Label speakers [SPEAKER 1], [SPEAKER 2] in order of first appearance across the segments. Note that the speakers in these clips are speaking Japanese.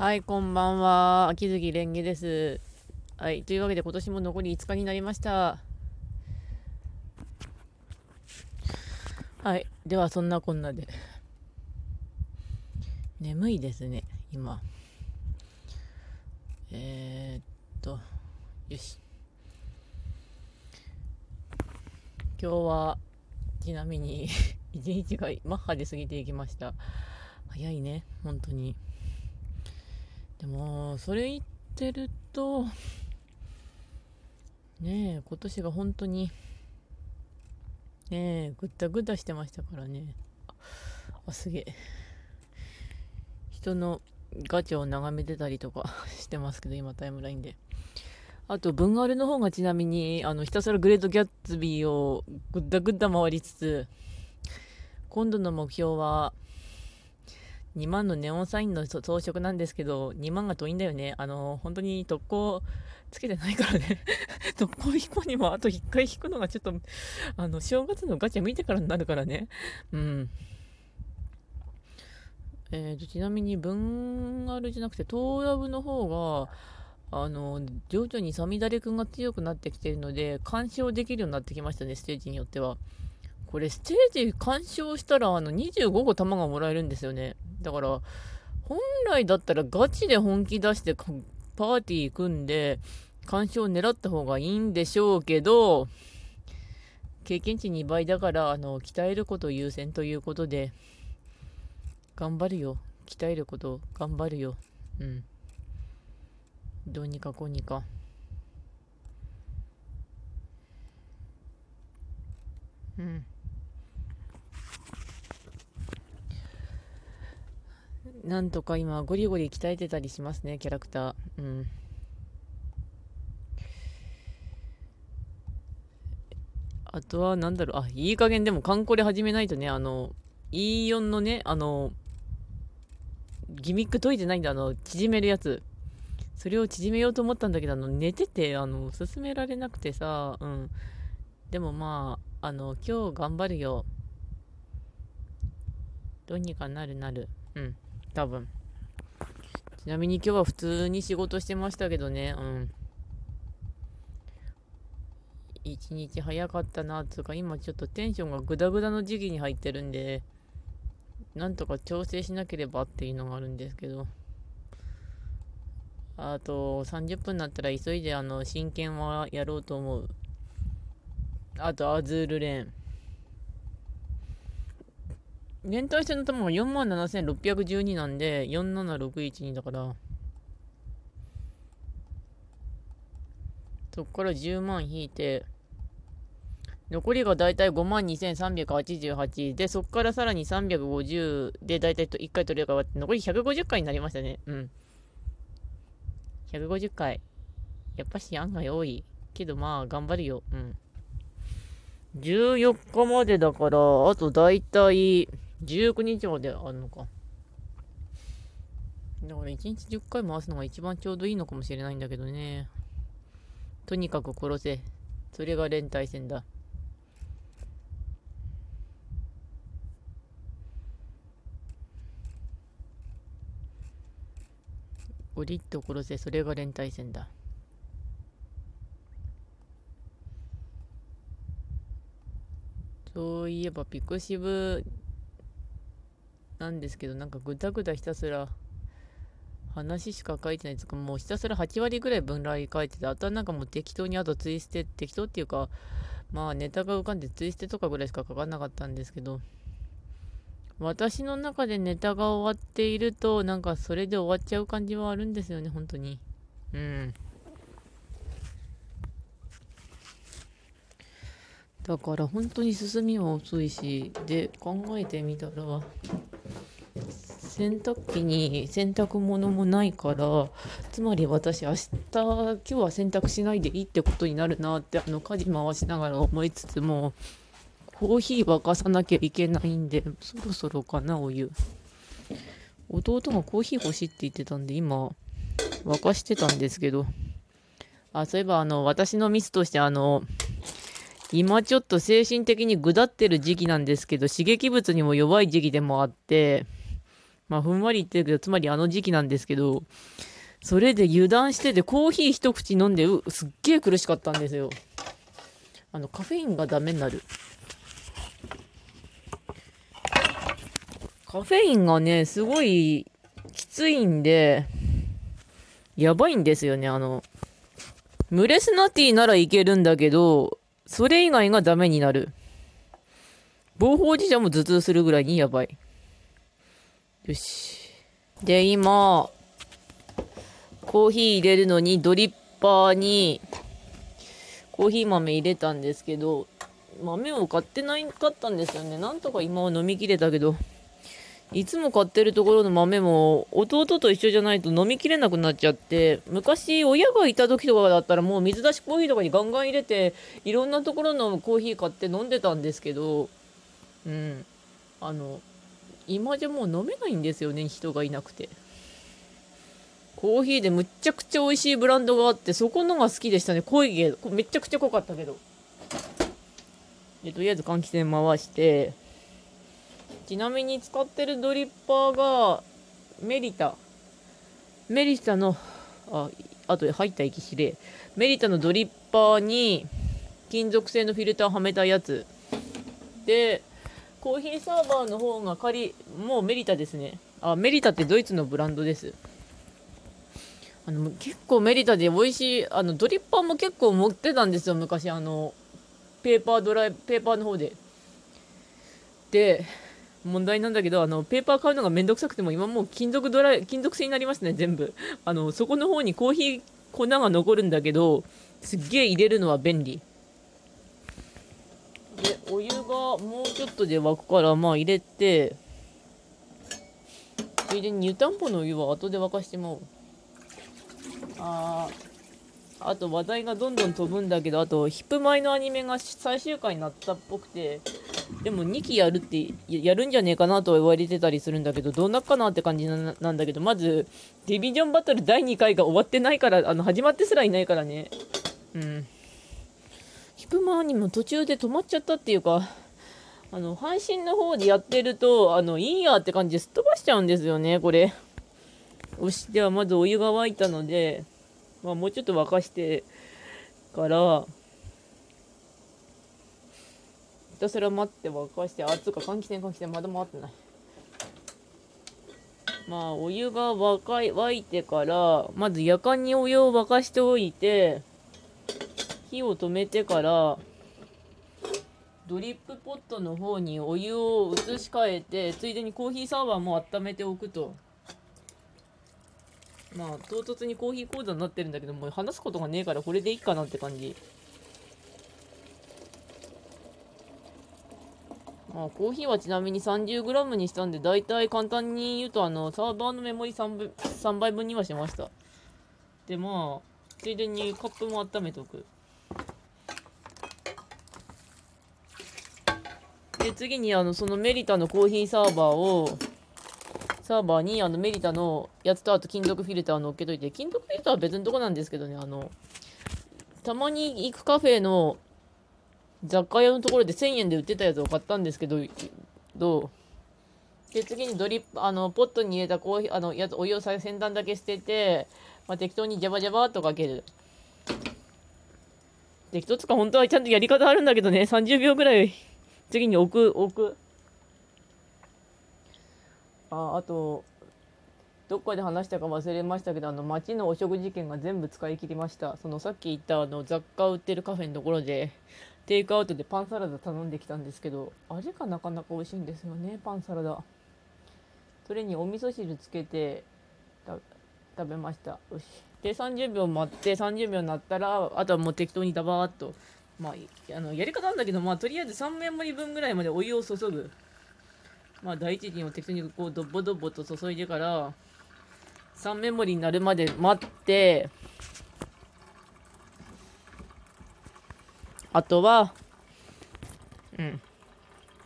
[SPEAKER 1] はい、こんばんは。秋月蓮華です。はい、というわけで今年も残り5日になりました。はい、ではそんなこんなで。眠いですね、今。えー、っと、よし。今日は、ちなみに 一日がマッハで過ぎていきました。早いね、本当に。でも、それ言ってると、ねえ、今年が本当に、ねえ、ぐったぐったしてましたからね。あ、すげえ。人のガチャを眺めてたりとか してますけど、今タイムラインで。あと、文ガールの方がちなみに、あの、ひたすらグレートギャッツビーをぐったぐった回りつつ、今度の目標は、2万のネオンサインの装飾なんですけど、2万が遠いんだよね。あの、本当に特攻つけてないからね。特攻飛行にもあと1回引くのがちょっと、あの、正月のガチャ見てからになるからね。うん。えーと、ちなみに、文あるじゃなくて、東ラブの方が、あの、徐々にサミダレ君が強くなってきてるので、干渉できるようになってきましたね、ステージによっては。これ、ステージ干渉したら、あの、25個弾がもらえるんですよね。だから、本来だったらガチで本気出してパーティー組んで、干渉を狙った方がいいんでしょうけど、経験値2倍だから、あの、鍛えること優先ということで、頑張るよ。鍛えること頑張るよ。うん。どうにかこうにか。うん。なんとか今、ゴリゴリ鍛えてたりしますね、キャラクター。うん。あとは、なんだろう、あ、いい加減でも、カンコレ始めないとね、あの、E4 のね、あの、ギミック解いてないんだ、あの、縮めるやつ。それを縮めようと思ったんだけど、あの、寝てて、あの、進められなくてさ、うん。でもまあ、あの、今日頑張るよ。どうにかなるなる。うん。多分。ちなみに今日は普通に仕事してましたけどね、うん。一日早かったな、つうか、今ちょっとテンションがグダグダの時期に入ってるんで、なんとか調整しなければっていうのがあるんですけど。あと30分になったら急いであの真剣はやろうと思う。あとアズールレーン。連帯しての玉が47,612なんで、47612だから、そっから10万引いて、残りがだいたい52,388で、そっからさらに350でだいたい1回取り上がって、残り150回になりましたね。うん。150回。やっぱし案外多い。けどまあ、頑張るよ。うん。14日までだから、あとだいたい19日まであるのか。だから1日10回回すのが一番ちょうどいいのかもしれないんだけどね。とにかく殺せ。それが連帯戦だ。ゴリッと殺せ。それが連帯戦だ。そういえばピクシブなんですけど、なんかぐだぐだひたすら話しか書いてないですか、もうひたすら8割ぐらい分来書いてて、あとはなんかもう適当にあとツイステ、適当っていうか、まあネタが浮かんでツイステとかぐらいしか書かなかったんですけど、私の中でネタが終わっていると、なんかそれで終わっちゃう感じはあるんですよね、本当に。うん。だから本当に進みは遅いし、で、考えてみたら、洗濯機に洗濯物もないからつまり私明日今日は洗濯しないでいいってことになるなってあの家事回しながら思いつつもコーヒー沸かさなきゃいけないんでそろそろかなお湯。弟がコーヒー欲しいって言ってたんで今沸かしてたんですけど。あそういえばあの私のミスとしてあの今ちょっと精神的にぐだってる時期なんですけど刺激物にも弱い時期でもあってまあ、ふんわり言ってるけど、つまりあの時期なんですけど、それで油断してて、コーヒー一口飲んで、うすっげえ苦しかったんですよ。あの、カフェインがダメになる。カフェインがね、すごいきついんで、やばいんですよね。あの、ムレスナティならいけるんだけど、それ以外がダメになる。防法自社も頭痛するぐらいにやばい。よし。で、今、コーヒー入れるのにドリッパーにコーヒー豆入れたんですけど、豆を買ってないかったんですよね。なんとか今は飲みきれたけど、いつも買ってるところの豆も弟と一緒じゃないと飲みきれなくなっちゃって、昔親がいた時とかだったらもう水出しコーヒーとかにガンガン入れて、いろんなところのコーヒー買って飲んでたんですけど、うん。あの、今じゃもう飲めないんですよね、人がいなくて。コーヒーでむっちゃくちゃ美味しいブランドがあって、そこのが好きでしたね。濃いけど、めっちゃくちゃ濃かったけど。で、とりあえず換気扇回して、ちなみに使ってるドリッパーが、メリタ。メリタの、あ、あとで入った息しれ。メリタのドリッパーに、金属製のフィルターはめたやつ。で、コーヒーサーバーの方が仮、もうメリタですね。あ、メリタってドイツのブランドです。あの、結構メリタで美味しい、あの、ドリッパーも結構持ってたんですよ、昔。あの、ペーパードライ、ペーパーの方で。で、問題なんだけど、あの、ペーパー買うのがめんどくさくても、今もう金属ドライ、金属製になりますね、全部。あの、そこの方にコーヒー粉が残るんだけど、すっげえ入れるのは便利。でお湯がもうちょっとで沸くからまあ入れてついでに湯たんぽの湯は後で沸かしてもああと話題がどんどん飛ぶんだけどあとヒップマイのアニメが最終回になったっぽくてでも2期やるってやるんじゃねえかなと言われてたりするんだけどどうなっかなって感じなんだけどまずディビジョンバトル第2回が終わってないからあの始まってすらいないからね。うん。ヒップマーにも途中で止まっちゃったっていうか、あの、配信の方でやってると、あの、いいやって感じですっ飛ばしちゃうんですよね、これ。よし、ではまずお湯が沸いたので、まあもうちょっと沸かしてから、ひたすら待って沸かして、あ、つか換気扇換気扇まだ回ってない。まあお湯が沸い沸いてから、まず夜間にお湯を沸かしておいて、火を止めてからドリップポットの方にお湯を移し替えてついでにコーヒーサーバーも温めておくと。まあ唐突にコーヒー講座になってるんだけどもう話すことがねえからこれでいいかなって感じ。まあコーヒーはちなみに 30g にしたんで大体簡単に言うとあのサーバーのメモリ 3, 3倍分にはしました。でまあついでにカップも温めておく。で、次にあの、そのメリタのコーヒーサーバーを、サーバーにあのメリタのやつとあと金属フィルターを乗っけといて、金属フィルターは別のとこなんですけどね、あの、たまに行くカフェの雑貨屋のところで1000円で売ってたやつを買ったんですけど、どう？で、次にドリップ、あの、ポットに入れたコーヒー、あの、やつ、お湯を先端だけ捨てて、まあ、適当にジャバジャバっとかける。適当つか本当はちゃんとやり方あるんだけどね、30秒ぐらい次に置く、置く。あ、あと、どっかで話したか忘れましたけど、あの、町のお食事券が全部使い切りました。その、さっき言ったあの、雑貨売ってるカフェのところで、テイクアウトでパンサラダ頼んできたんですけど、あれがなかなか美味しいんですよね、パンサラダ。それにお味噌汁つけて、食べました。よし。で、30秒待って、30秒になったら、あとはもう適当にダバーっとまあ、あのやり方なんだけど、まあ、とりあえず3面盛り分ぐらいまでお湯を注ぐ。まあ、第一陣を適当にこう、ドボドボと注いでから、3面盛りになるまで待って、あとは、うん、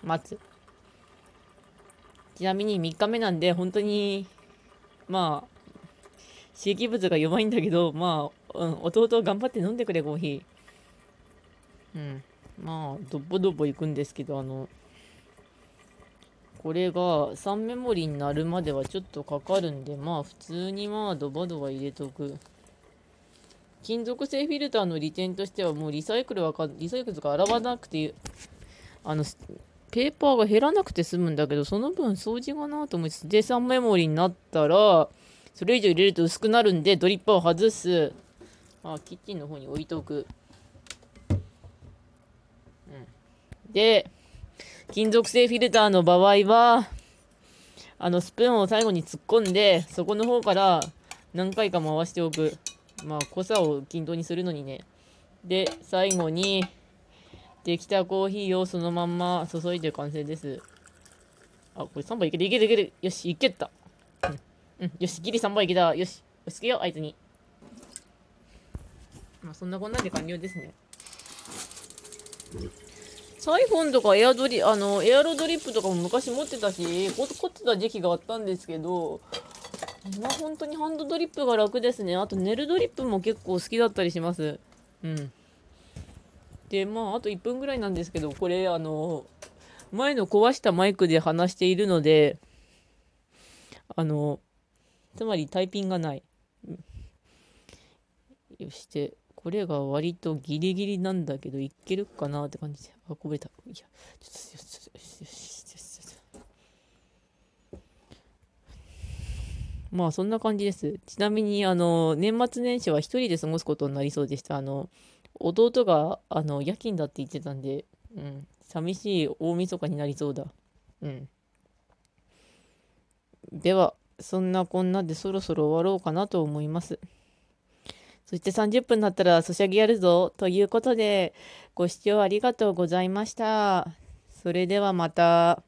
[SPEAKER 1] 待つ。ちなみに3日目なんで、本当に、まあ、刺激物が弱いんだけど、まあ、うん、弟頑張って飲んでくれ、コーヒー。うん。まあ、どっぼどっぼ行くんですけど、あの、これが3メモリになるまではちょっとかかるんで、まあ普通にまあドバドバ入れとく。金属製フィルターの利点としてはもうリサイクルはか、リサイクルとか洗わなくて、あの、ペーパーが減らなくて済むんだけど、その分掃除がなと思いつつ、で、3メモリになったら、それ以上入れると薄くなるんで、ドリッパーを外す。あ、キッチンの方に置いとく。うん。で、金属製フィルターの場合は、あの、スプーンを最後に突っ込んで、そこの方から何回か回しておく。まあ、濃さを均等にするのにね。で、最後に、できたコーヒーをそのまんま注いで完成です。あ、これ3杯いけるいけるいける。よし、いけた。うん。よし、ギリ3杯いけた。よし、押し付けよう、あいつに。まあ、そんなこんなんで完了ですね。サイフォンとかエアドリ、あの、エアロドリップとかも昔持ってたし、凝ってた時期があったんですけど、今本当にハンドドリップが楽ですね。あとネルドリップも結構好きだったりします。うん。で、まあ、あと1分ぐらいなんですけど、これ、あの、前の壊したマイクで話しているので、あの、つまりタイピンがない。よして、これが割とギリギリなんだけど、いけるかなって感じで。あ、こべた。いや、ちょっと、よし、よし、よし、まあ、そんな感じです。ちなみに、あの、年末年始は一人で過ごすことになりそうでした。あの、弟が、あの、夜勤だって言ってたんで、うん、寂しい大晦日になりそうだ。うん。では、そんなこんなでそろそろ終わろうかなと思います。そして30分になったらソシャゲやるぞ。ということで、ご視聴ありがとうございました。それではまた。